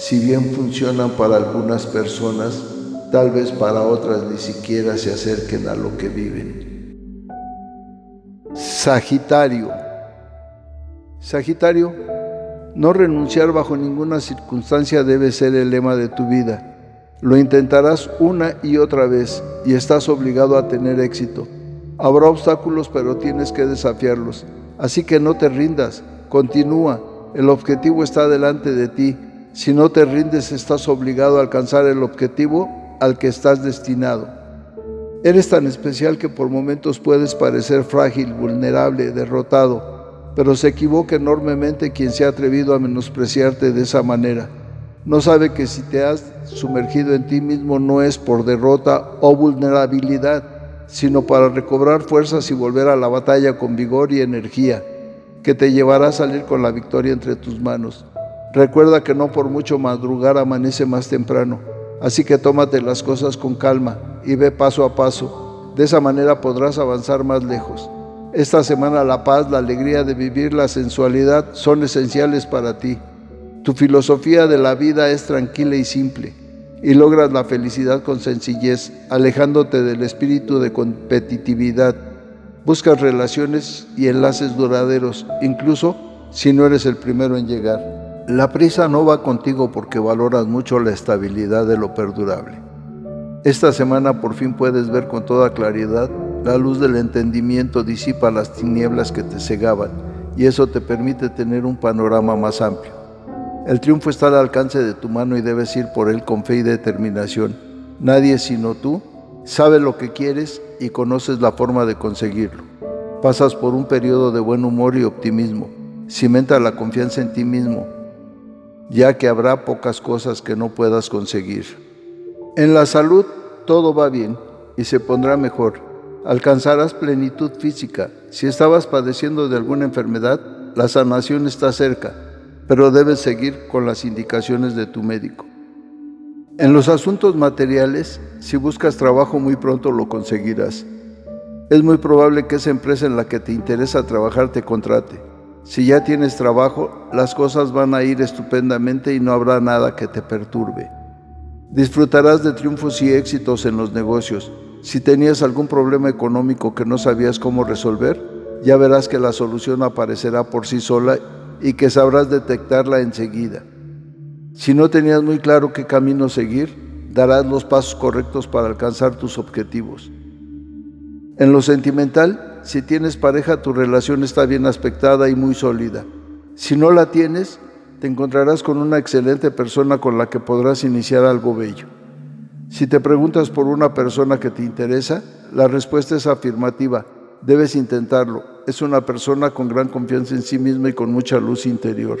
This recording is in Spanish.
si bien funcionan para algunas personas, tal vez para otras ni siquiera se acerquen a lo que viven. Sagitario Sagitario, no renunciar bajo ninguna circunstancia debe ser el lema de tu vida. Lo intentarás una y otra vez y estás obligado a tener éxito. Habrá obstáculos pero tienes que desafiarlos. Así que no te rindas, continúa. El objetivo está delante de ti. Si no te rindes estás obligado a alcanzar el objetivo al que estás destinado. Eres tan especial que por momentos puedes parecer frágil, vulnerable, derrotado pero se equivoca enormemente quien se ha atrevido a menospreciarte de esa manera. No sabe que si te has sumergido en ti mismo no es por derrota o vulnerabilidad, sino para recobrar fuerzas y volver a la batalla con vigor y energía, que te llevará a salir con la victoria entre tus manos. Recuerda que no por mucho madrugar amanece más temprano, así que tómate las cosas con calma y ve paso a paso. De esa manera podrás avanzar más lejos. Esta semana la paz, la alegría de vivir, la sensualidad son esenciales para ti. Tu filosofía de la vida es tranquila y simple y logras la felicidad con sencillez, alejándote del espíritu de competitividad. Buscas relaciones y enlaces duraderos, incluso si no eres el primero en llegar. La prisa no va contigo porque valoras mucho la estabilidad de lo perdurable. Esta semana por fin puedes ver con toda claridad la luz del entendimiento disipa las tinieblas que te cegaban y eso te permite tener un panorama más amplio. El triunfo está al alcance de tu mano y debes ir por él con fe y determinación. Nadie sino tú sabe lo que quieres y conoces la forma de conseguirlo. Pasas por un periodo de buen humor y optimismo. Cimenta la confianza en ti mismo, ya que habrá pocas cosas que no puedas conseguir. En la salud todo va bien y se pondrá mejor alcanzarás plenitud física. Si estabas padeciendo de alguna enfermedad, la sanación está cerca, pero debes seguir con las indicaciones de tu médico. En los asuntos materiales, si buscas trabajo muy pronto lo conseguirás. Es muy probable que esa empresa en la que te interesa trabajar te contrate. Si ya tienes trabajo, las cosas van a ir estupendamente y no habrá nada que te perturbe. Disfrutarás de triunfos y éxitos en los negocios si tenías algún problema económico que no sabías cómo resolver, ya verás que la solución aparecerá por sí sola y que sabrás detectarla enseguida. Si no tenías muy claro qué camino seguir, darás los pasos correctos para alcanzar tus objetivos. En lo sentimental, si tienes pareja, tu relación está bien aspectada y muy sólida. Si no la tienes, te encontrarás con una excelente persona con la que podrás iniciar algo bello. Si te preguntas por una persona que te interesa, la respuesta es afirmativa. Debes intentarlo. Es una persona con gran confianza en sí misma y con mucha luz interior.